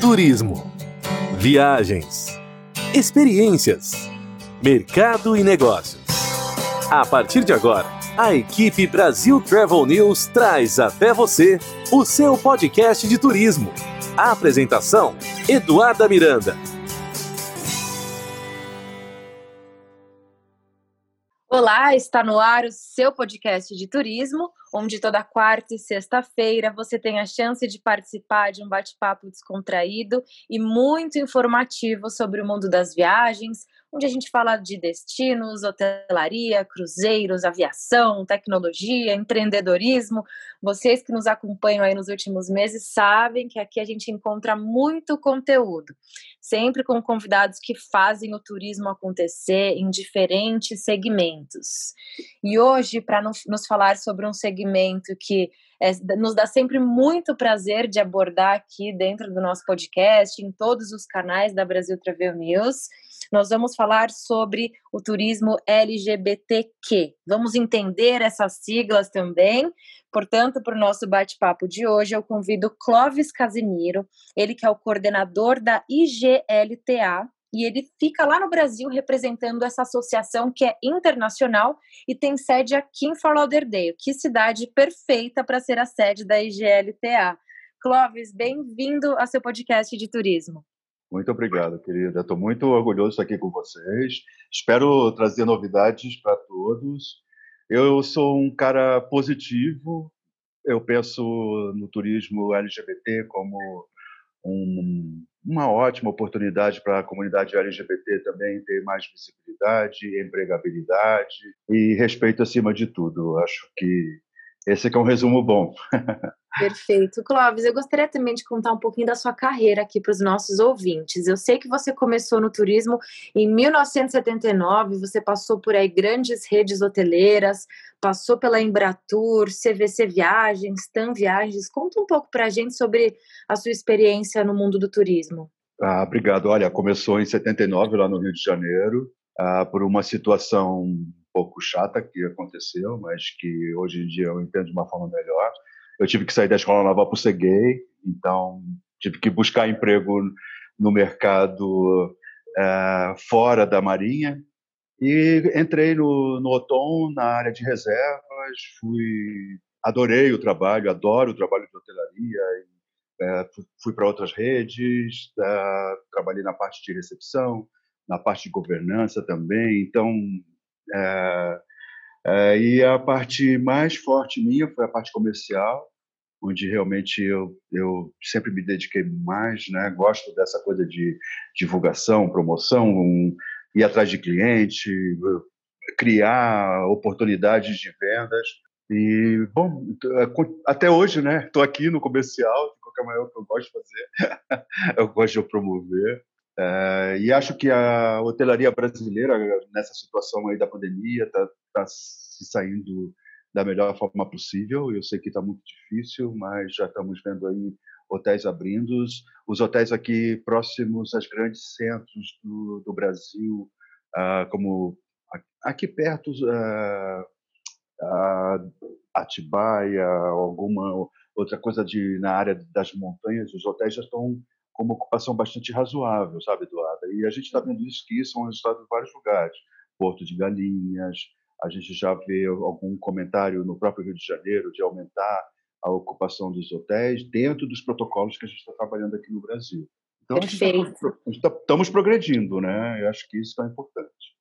turismo, viagens, experiências, mercado e negócios. A partir de agora, a equipe Brasil Travel News traz até você o seu podcast de turismo. A apresentação: Eduarda Miranda. Olá, está no ar o seu podcast de turismo, onde toda quarta e sexta-feira você tem a chance de participar de um bate-papo descontraído e muito informativo sobre o mundo das viagens, onde a gente fala de destinos, hotelaria, cruzeiros, aviação, tecnologia, empreendedorismo. Vocês que nos acompanham aí nos últimos meses sabem que aqui a gente encontra muito conteúdo, sempre com convidados que fazem o turismo acontecer em diferentes segmentos. E hoje, para nos falar sobre um segmento que é, nos dá sempre muito prazer de abordar aqui dentro do nosso podcast, em todos os canais da Brasil Travel News. Nós vamos falar sobre o turismo LGBTQ. Vamos entender essas siglas também. Portanto, para o nosso bate-papo de hoje, eu convido Clóvis Casimiro, ele que é o coordenador da IGLTA, e ele fica lá no Brasil representando essa associação que é internacional e tem sede aqui em Fort Lauderdale. Que cidade perfeita para ser a sede da IGLTA. Clóvis, bem-vindo ao seu podcast de turismo. Muito obrigado, querida. Estou muito orgulhoso de estar aqui com vocês. Espero trazer novidades para todos. Eu sou um cara positivo. Eu penso no turismo LGBT como um, uma ótima oportunidade para a comunidade LGBT também ter mais visibilidade, empregabilidade e respeito acima de tudo. Acho que esse é um resumo bom. Perfeito. Clóvis, eu gostaria também de contar um pouquinho da sua carreira aqui para os nossos ouvintes. Eu sei que você começou no turismo em 1979, você passou por aí grandes redes hoteleiras, passou pela Embratur, CVC Viagens, TAM Viagens. Conta um pouco para a gente sobre a sua experiência no mundo do turismo. Ah, obrigado. Olha, começou em 79 lá no Rio de Janeiro, ah, por uma situação pouco chata que aconteceu, mas que hoje em dia eu entendo de uma forma melhor. Eu tive que sair da escola naval por ser gay, então tive que buscar emprego no mercado é, fora da Marinha. E entrei no, no Otom na área de reservas, fui adorei o trabalho, adoro o trabalho de hotelaria, é, fui para outras redes, é, trabalhei na parte de recepção, na parte de governança também, então é, é, e a parte mais forte minha foi a parte comercial, onde realmente eu, eu sempre me dediquei mais, né? Gosto dessa coisa de divulgação, promoção, um, ir atrás de cliente, criar oportunidades de vendas. E, bom, é, até hoje, né? Estou aqui no comercial, de qualquer maneira, que eu gosto de fazer, eu gosto de promover. É, e acho que a hotelaria brasileira, nessa situação aí da pandemia, está tá se saindo da melhor forma possível. Eu sei que está muito difícil, mas já estamos vendo aí hotéis abrindo. Os hotéis aqui próximos aos grandes centros do, do Brasil, uh, como aqui perto, uh, uh, Atibaia, alguma outra coisa de na área das montanhas, os hotéis já estão com uma ocupação bastante razoável, sabe, Eduardo? E a gente está vendo isso que isso é um resultado de vários lugares. Porto de Galinhas, a gente já vê algum comentário no próprio Rio de Janeiro de aumentar a ocupação dos hotéis dentro dos protocolos que a gente está trabalhando aqui no Brasil. Então, estamos tá, progredindo, né? Eu acho que isso é importante.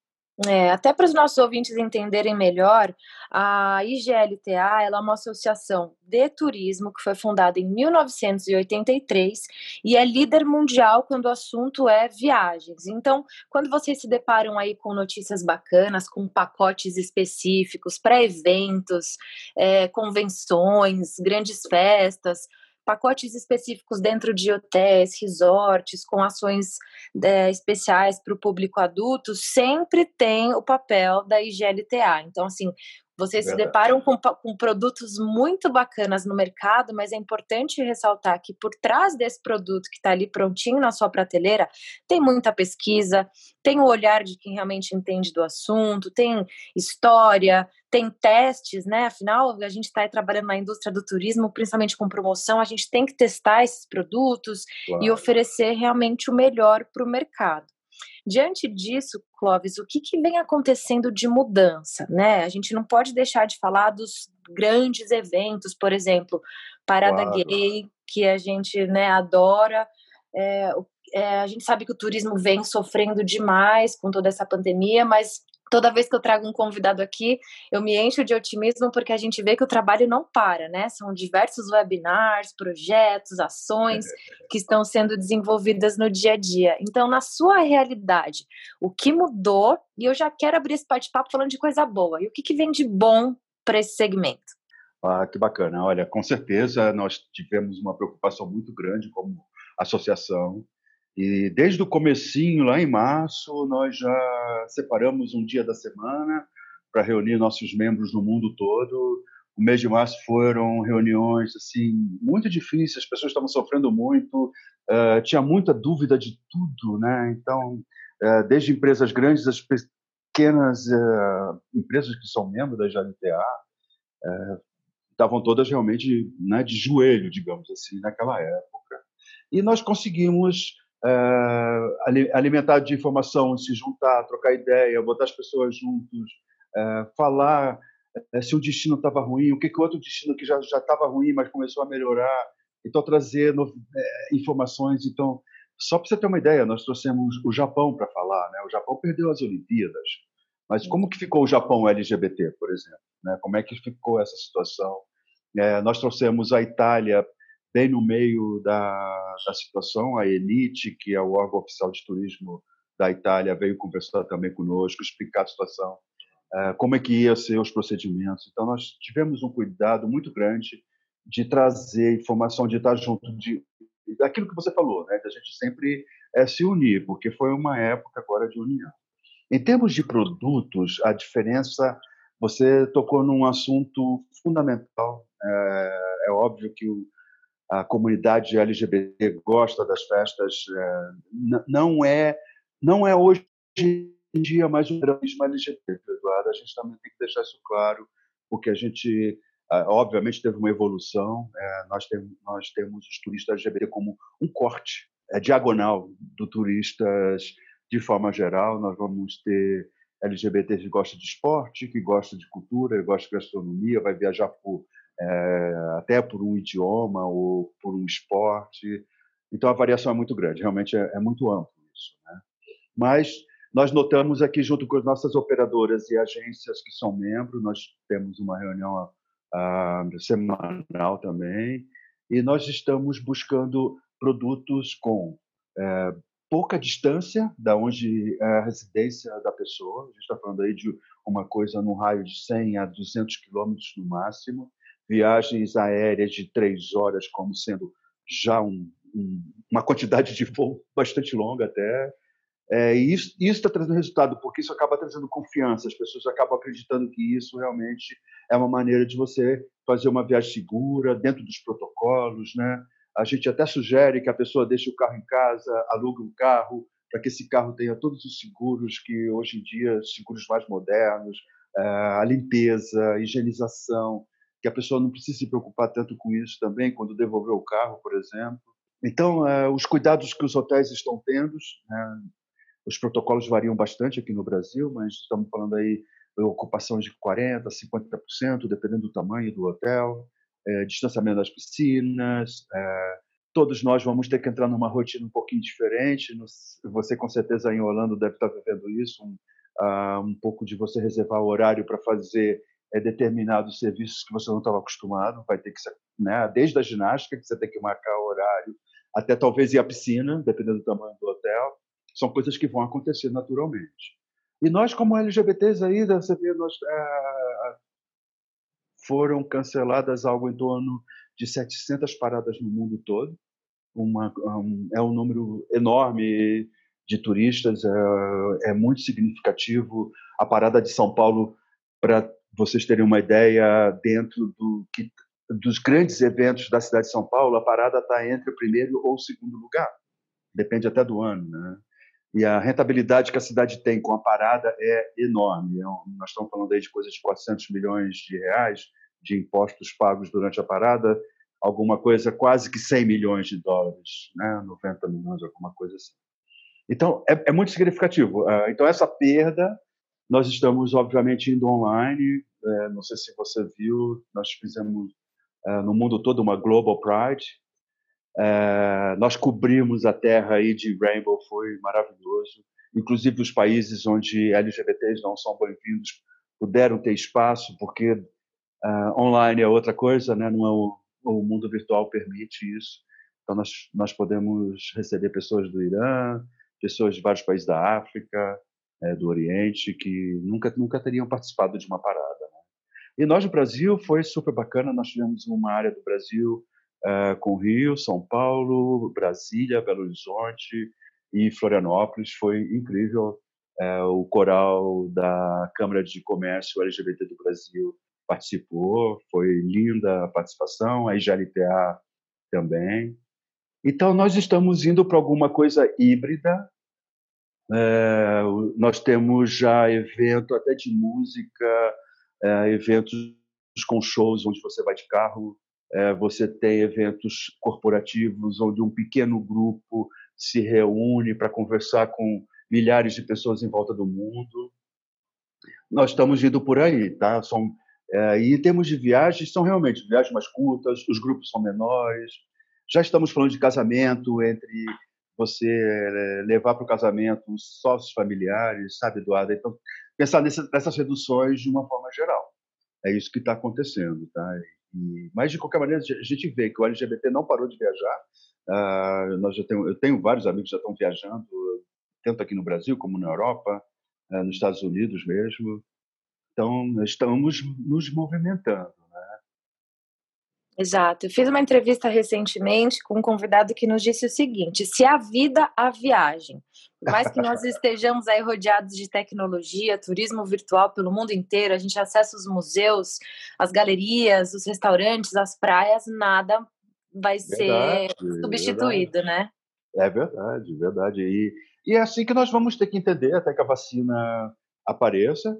É, até para os nossos ouvintes entenderem melhor, a IGLTA é uma associação de turismo que foi fundada em 1983 e é líder mundial quando o assunto é viagens. Então, quando vocês se deparam aí com notícias bacanas, com pacotes específicos para eventos, é, convenções, grandes festas, pacotes específicos dentro de hotéis, resorts, com ações é, especiais para o público adulto, sempre tem o papel da IGLTA. Então, assim, Vocês Verdade. se deparam com, com produtos muito bacanas no mercado, mas é importante ressaltar que por trás desse produto que está ali prontinho na sua prateleira, tem muita pesquisa, tem o olhar de quem realmente entende do assunto, tem história, tem testes, né? Afinal, a gente está trabalhando na indústria do turismo, principalmente com promoção, a gente tem que testar esses produtos claro. e oferecer realmente o melhor para o mercado. Diante disso, Clóvis, o que, que vem acontecendo de mudança? Né? A gente não pode deixar de falar dos grandes eventos, por exemplo, Parada claro. Gay, que a gente né, adora. É, é, a gente sabe que o turismo vem sofrendo demais com toda essa pandemia, mas toda vez que eu trago um convidado aqui, eu me encho de otimismo porque a gente vê que o trabalho não para, né? São diversos webinars, projetos, ações que estão sendo desenvolvidas no dia a dia. Então, na sua realidade, o que mudou? E eu já quero abrir esse bate-papo falando de coisa boa. E o que, que vem de bom para esse segmento? Ah, que bacana. Olha, com certeza nós tivemos uma preocupação muito grande como associação e desde o comecinho, lá em março, nós já separamos um dia da semana para reunir nossos membros no mundo todo. O mês de março foram reuniões assim muito difíceis, as pessoas estavam sofrendo muito, uh, tinha muita dúvida de tudo, né? Então, uh, desde empresas grandes, as pequenas uh, empresas que são membros da JLTA, estavam todas realmente né, de joelho, digamos assim, naquela época. E nós conseguimos uh, alimentado de informação, se juntar, trocar ideia, botar as pessoas juntos, uh, falar uh, se o destino estava ruim, o que, que outro destino que já já estava ruim, mas começou a melhorar, então trazer no, informações. Então, só para você ter uma ideia, nós trouxemos o Japão para falar, né? O Japão perdeu as Olimpíadas, mas como que ficou o Japão LGBT, por exemplo? Né? Como é que ficou essa situação? É, nós trouxemos a Itália bem no meio da, da situação. A Elite, que é o órgão oficial de turismo da Itália, veio conversar também conosco, explicar a situação, uh, como é que ia ser os procedimentos. Então, nós tivemos um cuidado muito grande de trazer informação, de estar junto de daquilo que você falou, né? Da gente sempre é, se unir, porque foi uma época agora de união. Em termos de produtos, a diferença, você tocou num assunto fundamental. É, é óbvio que o, a comunidade LGBT gosta das festas. É, não é não é hoje em dia mais um gramismo LGBT, Eduardo. A gente também tem que deixar isso claro, porque a gente, obviamente, teve uma evolução. É, nós, temos, nós temos os turistas LGBT como um corte é, diagonal do turistas de forma geral. Nós vamos ter LGBT que gosta de esporte, que gosta de cultura, que gosta de gastronomia, vai viajar por é, até por um idioma ou por um esporte. Então a variação é muito grande, realmente é, é muito amplo isso. Né? Mas nós notamos aqui, junto com as nossas operadoras e agências que são membros, nós temos uma reunião uh, semanal também, e nós estamos buscando produtos com é, pouca distância da onde é a residência da pessoa. A gente está falando aí de uma coisa no raio de 100 a 200 quilômetros no máximo, viagens aéreas de três horas como sendo já um, um, uma quantidade de voo bastante longa até. É, e isso está trazendo resultado, porque isso acaba trazendo confiança, as pessoas acabam acreditando que isso realmente é uma maneira de você fazer uma viagem segura, dentro dos protocolos. Né? A gente até sugere que a pessoa deixe o carro em casa, alugue um carro, para que esse carro tenha todos os seguros que hoje em dia, seguros mais modernos, é, a limpeza, a higienização, que a pessoa não precisa se preocupar tanto com isso também quando devolver o carro, por exemplo. Então, é, os cuidados que os hotéis estão tendo, né, os protocolos variam bastante aqui no Brasil, mas estamos falando aí de ocupação de 40%, 50%, dependendo do tamanho do hotel, é, distanciamento das piscinas. É, todos nós vamos ter que entrar numa rotina um pouquinho diferente. Você, com certeza, em Orlando deve estar vivendo isso, um, uh, um pouco de você reservar o horário para fazer é, determinados serviços que você não estava acostumado, vai ter que né, desde a ginástica, que você tem que marcar o horário, até talvez ir à piscina, dependendo do tamanho do hotel, são coisas que vão acontecer naturalmente. E nós, como LGBTs aí, você vê, nós, é, foram canceladas algo em torno de 700 paradas no mundo todo, uma, um, é um número enorme de turistas, é, é muito significativo. A parada de São Paulo para vocês terem uma ideia, dentro do que, dos grandes eventos da cidade de São Paulo, a parada está entre o primeiro ou o segundo lugar. Depende até do ano, né? E a rentabilidade que a cidade tem com a parada é enorme. É nós estamos falando aí de coisas de 400 milhões de reais de impostos pagos durante a parada, alguma coisa quase que 100 milhões de dólares, né? 90 milhões, alguma coisa assim. Então, é, é muito significativo. Ah, então, essa perda, nós estamos, obviamente, indo online. É, não sei se você viu, nós fizemos é, no mundo todo uma Global Pride. É, nós cobrimos a terra aí de Rainbow, foi maravilhoso. Inclusive, os países onde LGBTs não são bem-vindos puderam ter espaço, porque uh, online é outra coisa, né? não é o, o mundo virtual permite isso. Então, nós, nós podemos receber pessoas do Irã, pessoas de vários países da África, é, do Oriente, que nunca, nunca teriam participado de uma parada. Né? E nós, no Brasil, foi super bacana. Nós tivemos uma área do Brasil uh, com Rio, São Paulo, Brasília, Belo Horizonte e Florianópolis. Foi incrível. Uh, o coral da Câmara de Comércio LGBT do Brasil participou, foi linda a participação, a IGLTA também. Então, nós estamos indo para alguma coisa híbrida. É, nós temos já evento até de música, é, eventos com shows onde você vai de carro, é, você tem eventos corporativos onde um pequeno grupo se reúne para conversar com milhares de pessoas em volta do mundo. Nós estamos indo por aí, tá? São, e em termos de viagens, são realmente viagens mais curtas, os grupos são menores, já estamos falando de casamento, entre você eh, levar para o casamento os sócios familiares, sabe, Eduardo? Então, pensar nessas reduções de uma forma geral. É isso que está acontecendo, tá? E, mas, de qualquer maneira, a gente vê que o LGBT não parou de viajar. Uh, nós já tenho, eu tenho vários amigos que já estão viajando, tanto aqui no Brasil como na Europa, uh, nos Estados Unidos mesmo. Então, estamos nos movimentando. Exato. Eu fiz uma entrevista recentemente com um convidado que nos disse o seguinte: se a vida, a viagem. Por mais que nós estejamos aí rodeados de tecnologia, turismo virtual pelo mundo inteiro, a gente acessa os museus, as galerias, os restaurantes, as praias, nada vai verdade, ser substituído, verdade. né? É verdade, verdade. E, e é assim que nós vamos ter que entender até que a vacina apareça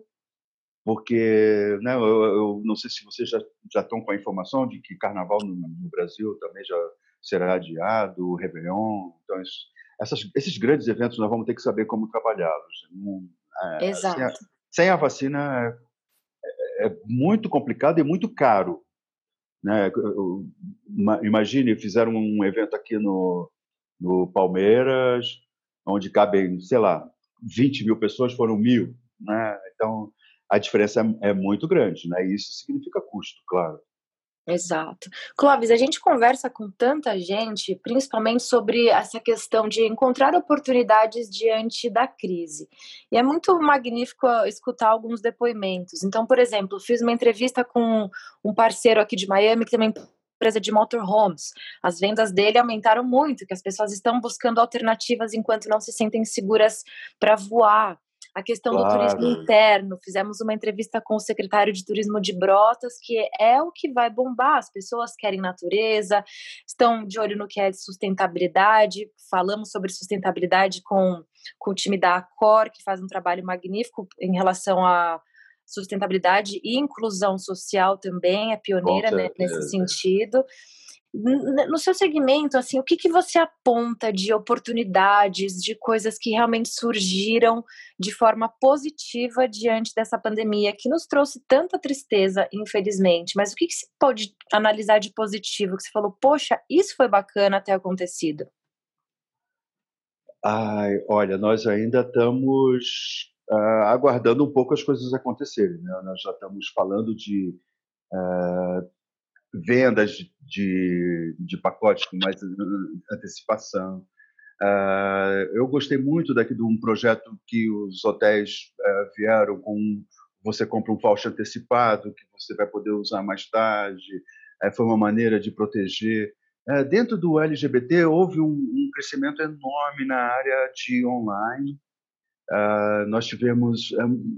porque né, eu, eu, não sei se vocês já, já estão com a informação de que Carnaval no, no Brasil também já será adiado, o Réveillon, então isso, essas, esses grandes eventos nós vamos ter que saber como trabalhá-los. É, Exato. Sem a, sem a vacina é, é, muito complicado e muito caro. Né? Imagine, fizeram um evento aqui no, no Palmeiras, onde cabem, sei lá, 20 mil pessoas, foram mil. Né? Então, a diferença é, é muito grande, né? E isso significa custo, claro. Exato. Clóvis, a gente conversa com tanta gente, principalmente sobre essa questão de encontrar oportunidades diante da crise. E é muito magnífico escutar alguns depoimentos. Então, por exemplo, fiz uma entrevista com um parceiro aqui de Miami que também empresa de motorhomes. As vendas dele aumentaram muito, que as pessoas estão buscando alternativas enquanto não se sentem seguras para voar a questão claro. do turismo interno. Fizemos uma entrevista com o secretário de turismo de Brotas, que é o que vai bombar. As pessoas querem natureza, estão de olho no que é sustentabilidade. Falamos sobre sustentabilidade com, com o time da Acor, que faz um trabalho magnífico em relação a sustentabilidade e inclusão social também, é pioneira né, nesse sentido no seu segmento, assim, o que, que você aponta de oportunidades, de coisas que realmente surgiram de forma positiva diante dessa pandemia, que nos trouxe tanta tristeza, infelizmente, mas o que, que se pode analisar de positivo, que você falou, poxa, isso foi bacana ter acontecido? Ai, olha, nós ainda estamos uh, aguardando um pouco as coisas acontecerem, né? Nós já estamos falando de uh, vendas de, de pacotes com mais antecipação. Uh, eu gostei muito daqui de um projeto que os hotéis uh, vieram com você compra um voucher antecipado que você vai poder usar mais tarde. Uh, foi uma maneira de proteger. dentro do LGBT houve um, um, crescimento enorme na área de online. Uh, nós tivemos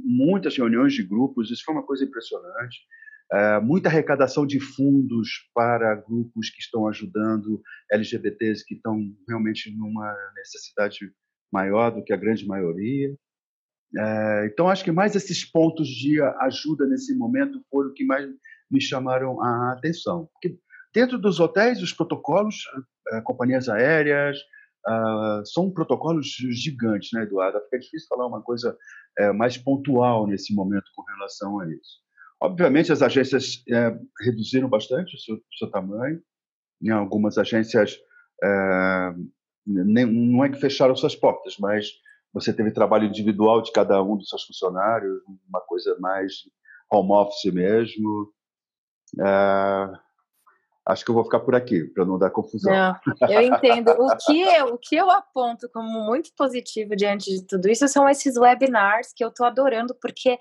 muitas reuniões de grupos, isso foi uma coisa impressionante. Uh, muita arrecadação de fundos para grupos que estão ajudando LGBTs que estão realmente numa necessidade maior do que a grande maioria. então, acho que mais esses pontos de ajuda nesse momento foram o que mais me chamaram a atenção. Porque dentro dos hotéis, os protocolos, companhias aéreas, são protocolos gigantes, né, Eduardo? Fica difícil falar uma coisa é, mais pontual nesse momento com relação a isso. Obviamente, as agências é, reduziram bastante o seu, seu, tamanho. Em algumas agências, é, nem, não é que fecharam suas portas, mas você teve trabalho individual de cada um dos seus funcionários, uma coisa mais home office mesmo. É, acho que eu vou ficar por aqui, para não dar confusão. Não, eu entendo. O que, eu, o que eu aponto como muito positivo diante de tudo isso são esses webinars que eu estou adorando, porque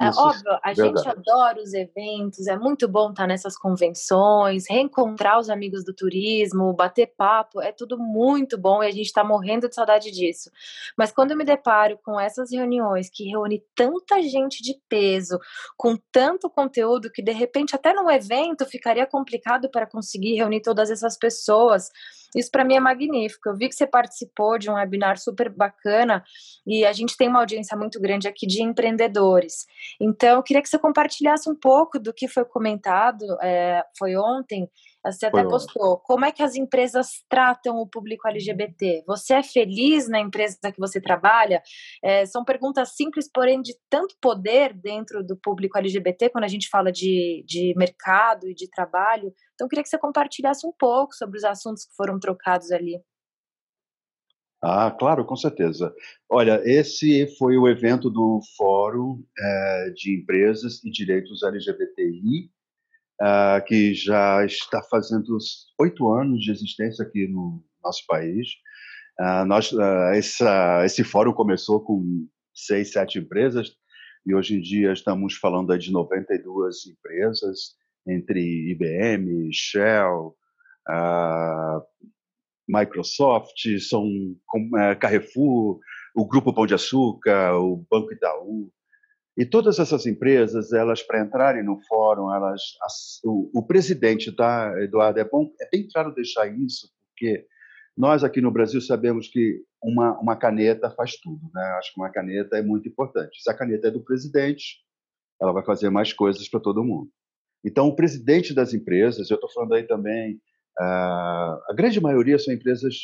é, óbvio, a verdade. gente adora os eventos, é muito bom estar nessas convenções, reencontrar os amigos do turismo, bater papo, é tudo muito bom e a gente está morrendo de saudade disso. Mas quando eu me deparo com essas reuniões que reúne tanta gente de peso, com tanto conteúdo, que de repente até no evento ficaria complicado para conseguir reunir todas essas pessoas. Isso para mim é magnífico. Eu vi que você participou de um webinar super bacana e a gente tem uma audiência muito grande aqui de empreendedores. Então, eu queria que você compartilhasse um pouco do que foi comentado, é, foi ontem, você até postou. Como é que as empresas tratam o público LGBT? Você é feliz na empresa que você trabalha? É, são perguntas simples, porém de tanto poder dentro do público LGBT quando a gente fala de, de mercado e de trabalho. Então, eu queria que você compartilhasse um pouco sobre os assuntos que foram trocados ali. Ah, claro, com certeza. Olha, esse foi o evento do Fórum é, de Empresas e Direitos LGBTI, é, que já está fazendo oito anos de existência aqui no nosso país. É, nós, é, essa, esse fórum começou com seis, sete empresas, e hoje em dia estamos falando de 92 empresas, entre IBM, Shell, uh, Microsoft, são é, Carrefour, o Grupo Pão de Açúcar, o Banco Itaú. E todas essas empresas, elas para entrarem no fórum, elas, o, o, presidente, tá, Eduardo, é bom, é bem claro deixar isso, porque nós aqui no Brasil sabemos que uma, uma caneta faz tudo, né? Acho que uma caneta é muito importante. Se a caneta é do presidente, ela vai fazer mais coisas para todo mundo. Então, o presidente das empresas, eu estou falando aí também Uh, a grande maioria são empresas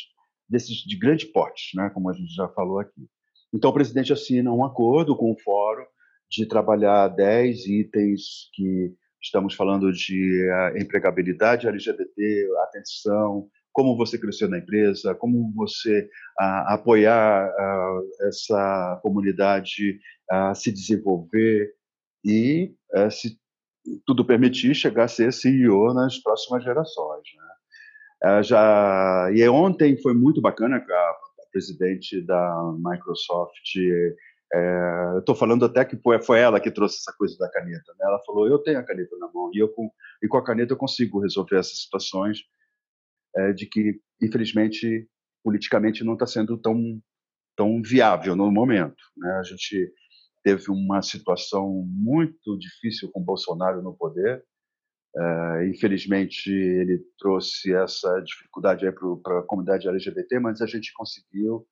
desses de grande porte, né, como a gente já falou aqui. Então, o presidente assina um acordo com o fórum de trabalhar 10 itens que estamos falando de uh, empregabilidade LGBT, atenção, como você cresceu na empresa, como você uh, apoiar uh, essa comunidade a se desenvolver e, uh, se tudo permitir, chegar a ser CEO nas próximas gerações. Né? Uh, já e ontem foi muito bacana a, a presidente da Microsoft é, eu estou falando até que foi, ela que trouxe essa coisa da caneta. Né? Ela falou: eu tenho a caneta na mão e eu com, e com a caneta eu consigo resolver essas situações é, de que infelizmente politicamente não está sendo tão tão viável no momento. Né? A gente teve uma situação muito difícil com Bolsonaro no poder Uh, infelizmente, ele trouxe essa dificuldade para a comunidade LGBT, mas a gente conseguiu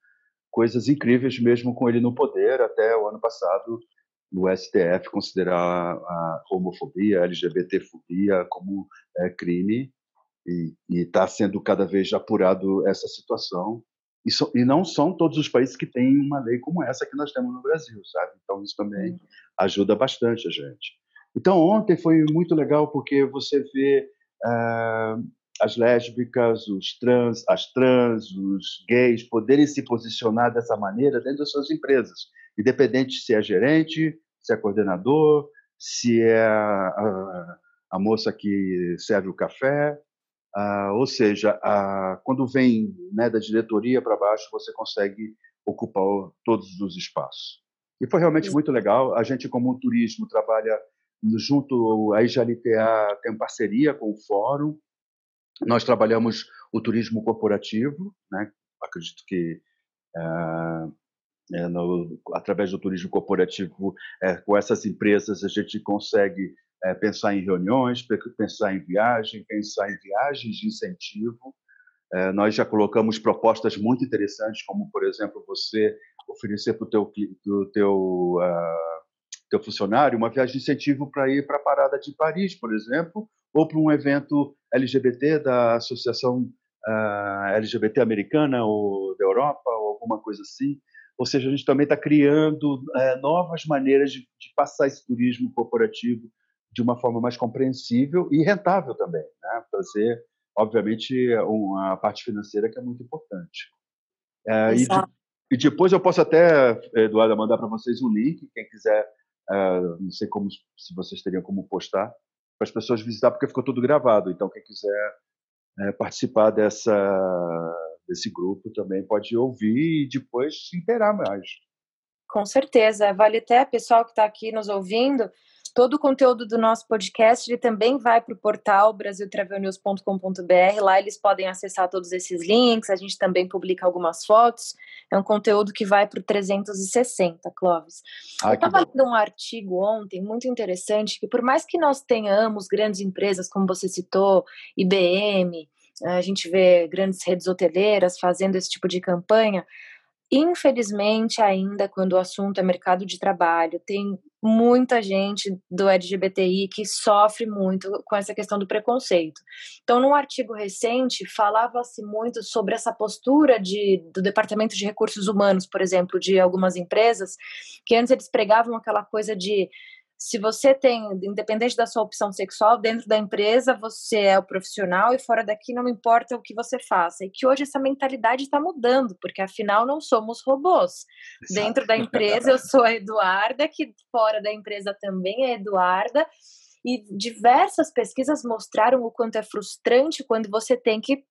coisas incríveis mesmo com ele no poder, até o ano passado, no STF considerar a homofobia, a LGBTfobia como é, crime, e está sendo cada vez apurado essa situação. E, so, e, não são todos os países que têm uma lei como essa que nós temos no Brasil, sabe? Então, isso também ajuda bastante a gente. Então, ontem foi muito legal porque você vê uh, as lésbicas, os trans, as trans, os gays poderem se posicionar dessa maneira dentro das suas empresas, independente se é gerente, se é coordenador, se é a, a, moça que serve o café, ou seja, quando vem né, da diretoria para baixo, você consegue ocupar todos os espaços. E foi realmente muito legal. A gente, como turismo, trabalha junto a IJLTA tem parceria com o Fórum. Nós trabalhamos o turismo corporativo, né? acredito que é, no, através do turismo corporativo, é, com essas empresas, a gente consegue é, pensar em reuniões, pensar em viagem, pensar em viagens de incentivo. Nós já colocamos propostas muito interessantes, como, por exemplo, você oferecer para o teu, do teu, uh, teu funcionário uma viagem de incentivo para ir para a Parada de Paris, por exemplo, ou para um evento LGBT da Associação uh, LGBT Americana ou da Europa, ou alguma coisa assim. Ou seja, a gente também está criando é, novas maneiras de, de, passar esse turismo corporativo de uma forma mais compreensível e rentável também. Né? Fazer, obviamente, uma parte financeira que é muito importante. É, e, de, e, depois eu posso até, Eduardo, mandar para vocês um link, quem quiser, é, não sei como se vocês teriam como postar, para as pessoas visitar, porque ficou tudo gravado. Então, quem quiser é, participar dessa desse grupo também pode ouvir e depois se inteirar mais. Com certeza. Vale até, pessoal que está aqui nos ouvindo, todo o conteúdo do nosso podcast ele também vai para o portal brasiltravelnews.com.br. Lá eles podem acessar todos esses links. A gente também publica algumas fotos. É um conteúdo que vai para o 360, Clóvis. Ah, Eu estava lendo um artigo ontem muito interessante que, por mais que nós tenhamos grandes empresas, como você citou, IBM, a gente vê grandes redes hoteleiras fazendo esse tipo de campanha. Infelizmente, ainda quando o assunto é mercado de trabalho, tem muita gente do LGBTI que sofre muito com essa questão do preconceito. Então, num artigo recente, falava-se muito sobre essa postura de, do Departamento de Recursos Humanos, por exemplo, de algumas empresas, que antes eles pregavam aquela coisa de se você tem, independente da sua opção sexual, dentro da empresa você é o profissional e fora daqui não importa o que você faça. E que hoje essa mentalidade está mudando, porque afinal não somos robôs. Exato. Dentro da empresa eu sou a Eduarda, que fora da empresa também é Eduarda. E diversas pesquisas mostraram o quanto é frustrante quando você tem que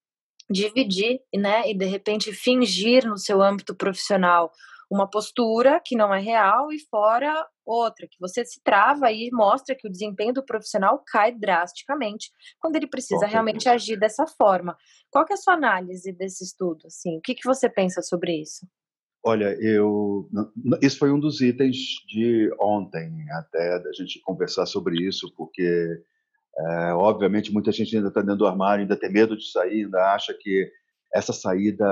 dividir, né, e de repente fingir no seu âmbito profissional uma postura que não é real e fora outra, que você se trava e mostra que o desempenho do profissional cai drasticamente quando ele precisa realmente agir dessa forma. Qual que é a sua análise desse estudo? Assim, o que, que você pensa sobre isso? Olha, eu isso foi um dos itens de ontem, até da gente conversar sobre isso, porque é, obviamente muita gente ainda está dentro do armário, ainda tem medo de sair, ainda acha que essa saída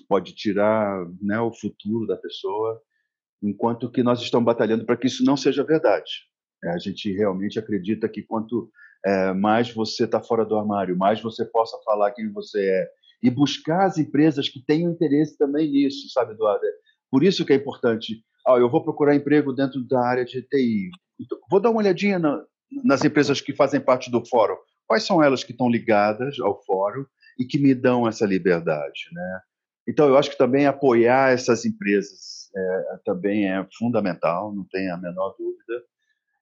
pode tirar né, o futuro da pessoa, enquanto que nós estamos batalhando para que isso não seja verdade. É, a gente realmente acredita que quanto é, mais você está fora do armário, mais você possa falar quem você é e buscar as empresas que tenham interesse também nisso, sabe, Eduardo? Por isso que é importante. Ah, eu vou procurar emprego dentro da área de TI. Então, vou dar uma olhadinha na, nas empresas que fazem parte do fórum. Quais são elas que estão ligadas ao fórum e que me dão essa liberdade, né? Então, eu acho que também apoiar essas empresas é, também é fundamental, não tem a menor dúvida.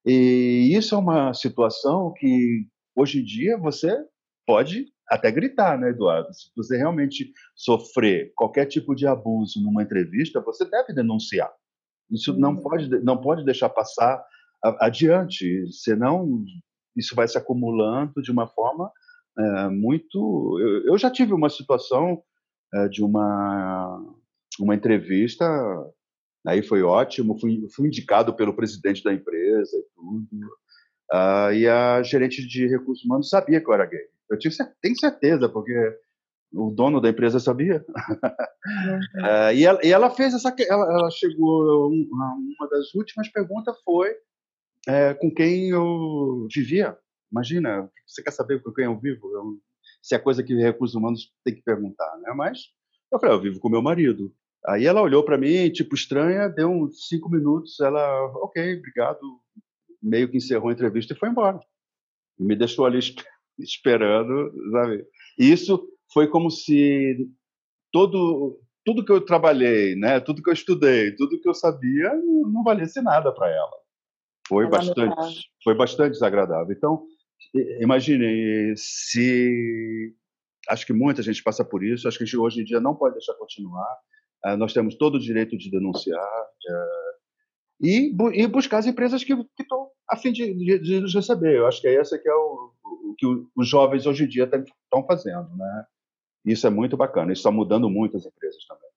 E isso é uma situação que, hoje em dia, você pode até gritar, né, Eduardo? Se você realmente sofrer qualquer tipo de abuso numa entrevista, você deve denunciar. Isso não uhum. pode, não pode deixar passar adiante, senão isso vai se acumulando de uma forma é, muito. Eu, eu, já tive uma situação é, de uma, uma entrevista. Aí foi ótimo, fui, fui indicado pelo presidente da empresa e tudo. Uh, e a gerente de recursos humanos sabia que eu era gay. Eu tinha, tenho certeza, porque o dono da empresa sabia. Uhum. uh, e, ela, e, ela, fez essa. Ela, ela chegou. Uma das últimas perguntas foi é, com quem eu vivia. Imagina, você quer saber com quem eu vivo? Eu se é coisa que recursos humanos tem que perguntar, né? Mas eu falei, eu vivo com meu marido. Aí ela olhou para mim, tipo estranha, deu uns cinco minutos, ela, ok, obrigado, meio que encerrou a entrevista e foi embora. Me deixou ali esperando, sabe? E isso foi como se todo tudo que eu trabalhei, né, tudo que eu estudei, tudo que eu sabia, não valesse nada para ela. Foi bastante, foi bastante desagradável. Então, imagine se acho que muita gente passa por isso. Acho que a gente hoje em dia não pode deixar continuar. Uh, nós temos todo o direito de denunciar uh, e, bu e, buscar as empresas que estão a fim de, de, de, nos receber. Eu acho que é esse que é o, o que os jovens hoje em dia estão fazendo, né? Isso é muito bacana. Isso está mudando muito as empresas também.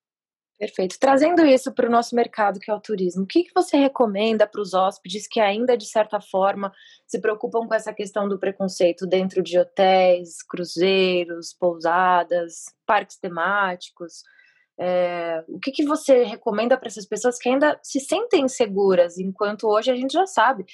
Perfeito. Trazendo isso para o nosso mercado, que é o turismo, o que, que você recomenda para os hóspedes que ainda, de certa forma, se preocupam com essa questão do preconceito dentro de hotéis, cruzeiros, pousadas, parques temáticos? É, o que, que você recomenda para essas pessoas que ainda se sentem seguras, enquanto hoje a gente já sabe.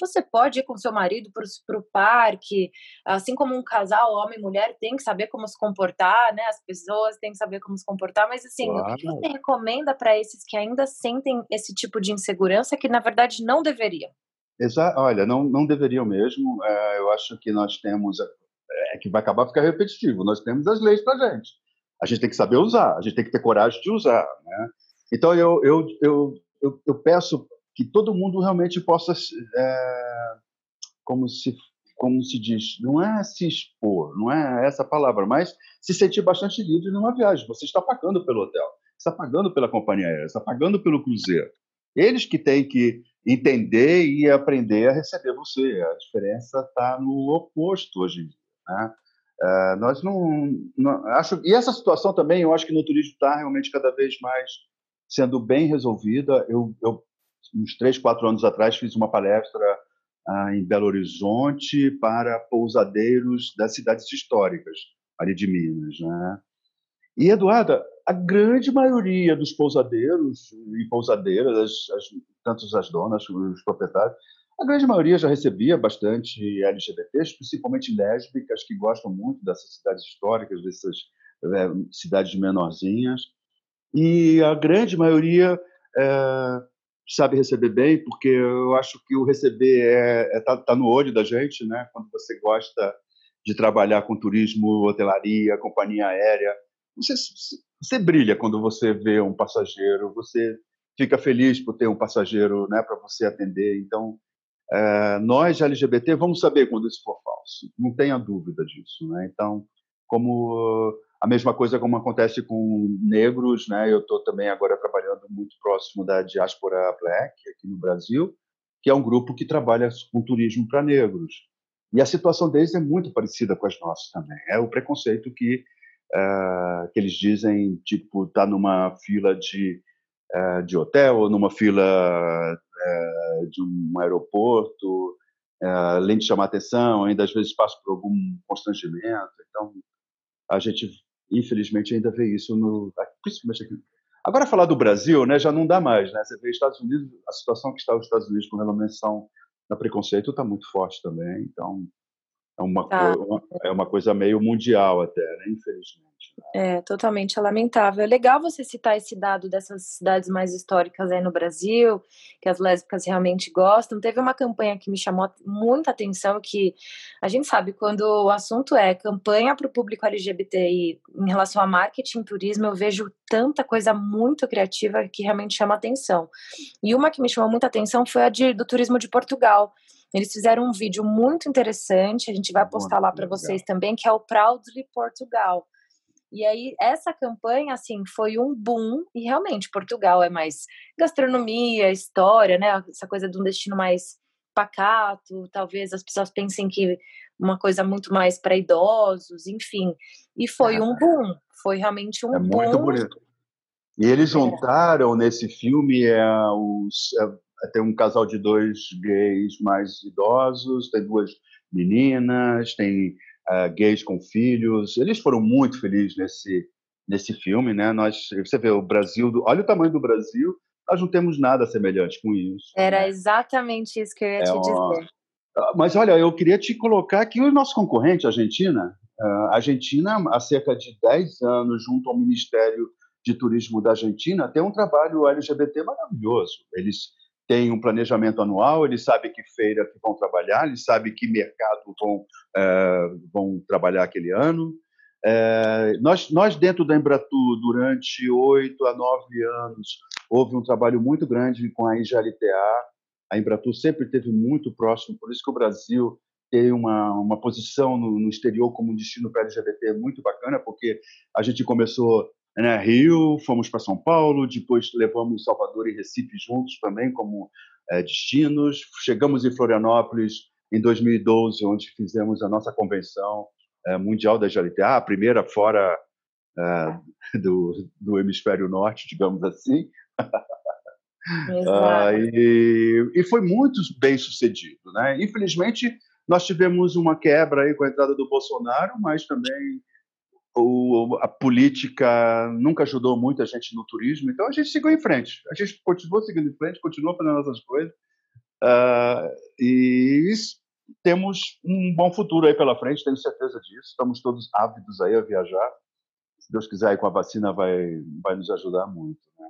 Você pode ir com seu marido para o parque, assim como um casal, homem e mulher, tem que saber como se comportar, né? As pessoas têm que saber como se comportar, mas assim, claro. o que você recomenda para esses que ainda sentem esse tipo de insegurança que na verdade não deveriam? Exa Olha, não, não deveriam mesmo. É, eu acho que nós temos. É que vai acabar ficar repetitivo. Nós temos as leis para gente a gente tem que saber usar, a gente tem que ter coragem de usar. Né? Então, eu, eu, eu, eu, eu peço que todo mundo realmente possa, é, como, se, como se diz, não é se expor, não é essa palavra, mas se sentir bastante livre numa viagem. Você está pagando pelo hotel, está pagando pela companhia aérea, está pagando pelo cruzeiro. Eles que têm que entender e aprender a receber você. A diferença está no oposto hoje em dia. Né? Uh, nós não, não, acho e essa situação também eu acho que no turismo está realmente cada vez mais sendo bem resolvida. Eu, eu uns três, quatro anos atrás fiz uma palestra uh, em Belo Horizonte para pousadeiros das cidades históricas ali de Minas, né? E Eduarda, a grande maioria dos pousadeiros e pousadeiras, as, as, tanto as donas, os proprietários, a grande maioria já recebia bastante LGBTs, principalmente lésbicas, que gostam muito dessas cidades históricas, dessas é, cidades menorzinhas. E a grande maioria é, sabe receber bem, porque eu acho que o receber está é, é, tá, tá no olho da gente, né? quando você gosta de trabalhar com turismo, hotelaria, companhia aérea. Você, você brilha quando você vê um passageiro, você fica feliz por ter um passageiro né, para você atender. Então, é, nós, LGBT, vamos saber quando isso for falso, não tenha dúvida disso. Né? Então, como a mesma coisa como acontece com negros, né? eu estou também agora trabalhando muito próximo da Diáspora Black, aqui no Brasil, que é um grupo que trabalha com turismo para negros. E a situação deles é muito parecida com as nossas também. É o preconceito que, uh, que eles dizem, tipo, tá numa fila de, uh, de hotel ou numa fila é, de um aeroporto, é, além de chamar atenção, ainda às vezes passa por algum constrangimento. Então, a gente, infelizmente, ainda vê isso no, principalmente aqui. Agora, falar do Brasil, né, já não dá mais. Né? Você vê Estados Unidos, a situação que está os Estados Unidos com relação ao preconceito está muito forte também. Então, é uma, tá. coisa, é uma coisa meio mundial até, né? infelizmente. É, totalmente lamentável. É legal você citar esse dado dessas cidades mais históricas aí no Brasil, que as lésbicas realmente gostam. Teve uma campanha que me chamou muita atenção, que a gente sabe, quando o assunto é campanha para o público LGBTI em relação a marketing turismo, eu vejo tanta coisa muito criativa que realmente chama atenção. E uma que me chamou muita atenção foi a de, do turismo de Portugal. Eles fizeram um vídeo muito interessante, a gente vai postar lá para vocês também, que é o Proudly Portugal e aí, essa campanha, assim, foi um boom, e realmente, Portugal é mais gastronomia, história, né? Essa coisa de um destino mais pacato, talvez as pessoas pensem que uma coisa muito mais para idosos, enfim. E foi um boom, foi realmente um é boom. Muito bonito. E eles é. juntaram nesse filme é, os, é, tem um casal de dois gays mais idosos, tem duas meninas, tem uh, gays com filhos. Eles foram muito felizes nesse nesse filme, né? Nós, você vê o Brasil, do, olha o tamanho do Brasil, nós não temos nada semelhante com isso. Era né? exatamente isso que eu ia é te dizer. Ah, mas olha, eu queria te colocar aqui o nosso concorrente, a Argentina. A Argentina, há cerca de 10 anos, junto ao Ministério de Turismo da Argentina, tem um trabalho LGBT maravilhoso. Eles tem um planejamento anual, eles sabem que feira que vão trabalhar, eles sabem que mercado vão, é, vão trabalhar aquele ano. É, nós, nós, dentro da Embratur, durante oito a nove anos, houve um trabalho muito grande com a IGLTA. A Embratur sempre esteve muito próximo, por isso que o Brasil tem uma, uma posição no, no exterior como um destino para LGBT muito bacana, porque a gente começou né, Rio, fomos para São Paulo, depois levamos Salvador e Recife juntos também como é, destinos. Chegamos em Florianópolis em 2012, onde fizemos a nossa convenção é, mundial da GLTA, a primeira fora é, do, do hemisfério norte, digamos assim. uh, e, e, foi muito bem sucedido. Né? Infelizmente, nós tivemos uma quebra aí com a entrada do Bolsonaro, mas também o, a política nunca ajudou muito a gente no turismo, então a gente seguiu em frente. A gente continuou seguindo em frente, continuou fazendo nossas coisas. Uh, e temos um bom futuro aí pela frente, tenho certeza disso. Estamos todos ávidos aí a viajar. Se Deus quiser, aí com a vacina vai, vai nos ajudar muito. Né?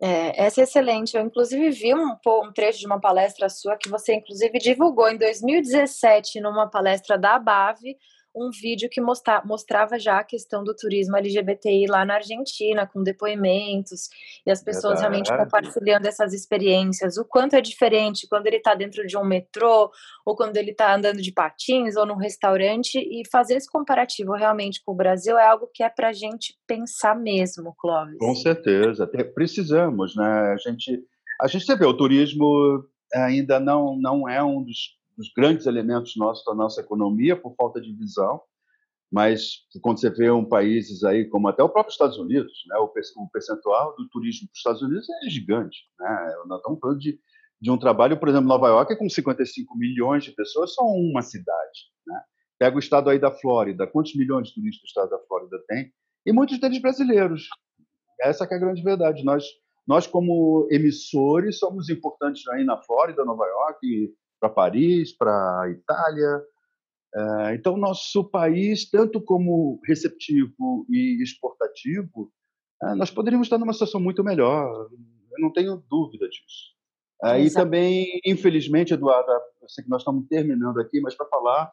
É, essa é excelente. Eu, inclusive, vi um, um trecho de uma palestra sua que você, inclusive, divulgou em 2017 numa palestra da ABAV, um vídeo que mostra, mostrava já a questão do turismo LGBTI lá na Argentina, com depoimentos, e as pessoas realmente compartilhando essas experiências, o quanto é diferente quando ele está dentro de um metrô, ou quando ele está andando de patins, ou num restaurante, e fazer esse comparativo realmente com o Brasil é algo que é para a gente pensar mesmo, Clóvis. Com certeza, precisamos, né? A gente, a gente vê, o turismo ainda não, não é um dos dos grandes elementos nossos da nossa economia por falta de visão, mas quando você vê um países aí como até o próprio Estados Unidos, né, o percentual do turismo para os Estados Unidos é gigante, né? Nós estamos falando de, de um trabalho, por exemplo, Nova York é com 55 milhões de pessoas, só uma cidade, né? Pega o estado aí da Flórida, quantos milhões de turistas o estado da Flórida tem? E muitos deles brasileiros. Essa é a grande verdade. Nós nós como emissores somos importantes aí na Flórida, Nova York, para Paris, para Itália. É, então, nosso país, tanto como receptivo e exportativo, é, nós poderíamos estar numa situação muito melhor. Eu não tenho dúvida disso. É, e também, infelizmente, Eduardo, eu sei que nós estamos terminando aqui, mas para falar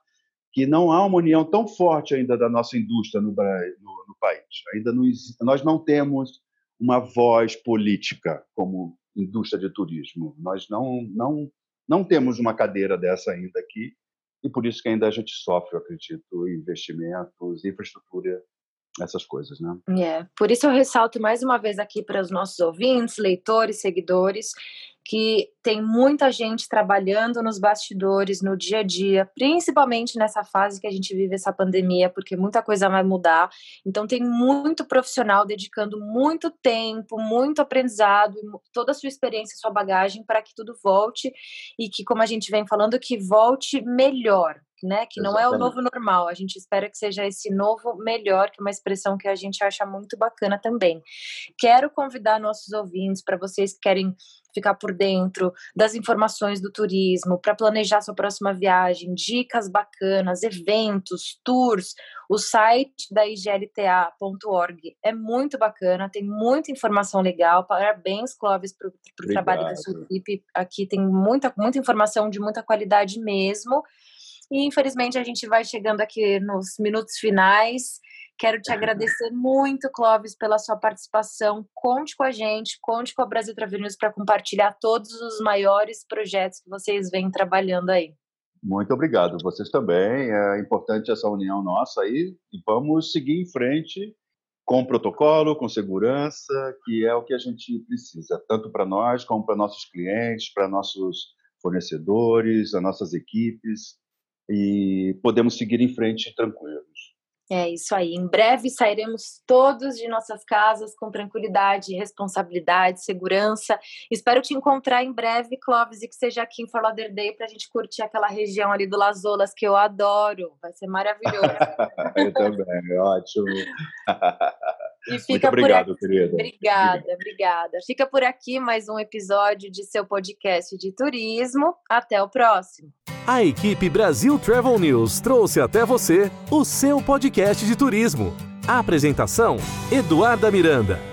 que não há uma união tão forte ainda da nossa indústria no, no, no país. Ainda não, nós não temos uma voz política como indústria de turismo. Nós não, não não temos uma cadeira dessa ainda aqui, e por isso que ainda a gente sofre, eu acredito, investimentos, infraestrutura, essas coisas, né? É, por isso eu ressalto mais uma vez aqui para os nossos ouvintes, leitores, seguidores, que tem muita gente trabalhando nos bastidores, no dia a dia, principalmente nessa fase que a gente vive essa pandemia, porque muita coisa vai mudar. Então, tem muito profissional dedicando muito tempo, muito aprendizado, toda a sua experiência, sua bagagem, para que tudo volte e que, como a gente vem falando, que volte melhor, né? Que não Exatamente. é o novo normal. A gente espera que seja esse novo melhor, que é uma expressão que a gente acha muito bacana também. Quero convidar nossos ouvintes para vocês que querem ficar por dentro das informações do turismo, para planejar sua próxima viagem, dicas bacanas, eventos, tours. O site da iglta.org é muito bacana, tem muita informação legal. Parabéns, Clóvis, para o trabalho da sua equipe. Aqui tem muita, muita informação de muita qualidade mesmo. E infelizmente a gente vai chegando aqui nos minutos finais. Quero te agradecer muito, Clóvis, pela sua participação. Conte com a gente, conte com a Brasil Travel News para compartilhar todos os maiores projetos que vocês vêm trabalhando aí. Muito obrigado. Vocês também. É importante essa união nossa aí e vamos seguir em frente com protocolo, com segurança, que é o que a gente precisa, tanto para nós como para nossos clientes, para nossos fornecedores, as nossas equipes, e podemos seguir em frente tranquilos. É isso aí. Em breve sairemos todos de nossas casas com tranquilidade, responsabilidade, segurança. Espero te encontrar em breve, Clóvis, e que seja aqui em Fort Lauderdale para a gente curtir aquela região ali do Las Olas que eu adoro. Vai ser maravilhoso. eu também, ótimo. E fica Muito obrigado, aqui... querida. Obrigada, obrigada. Fica por aqui mais um episódio de seu podcast de turismo. Até o próximo. A equipe Brasil Travel News trouxe até você o seu podcast de turismo. A apresentação: Eduarda Miranda.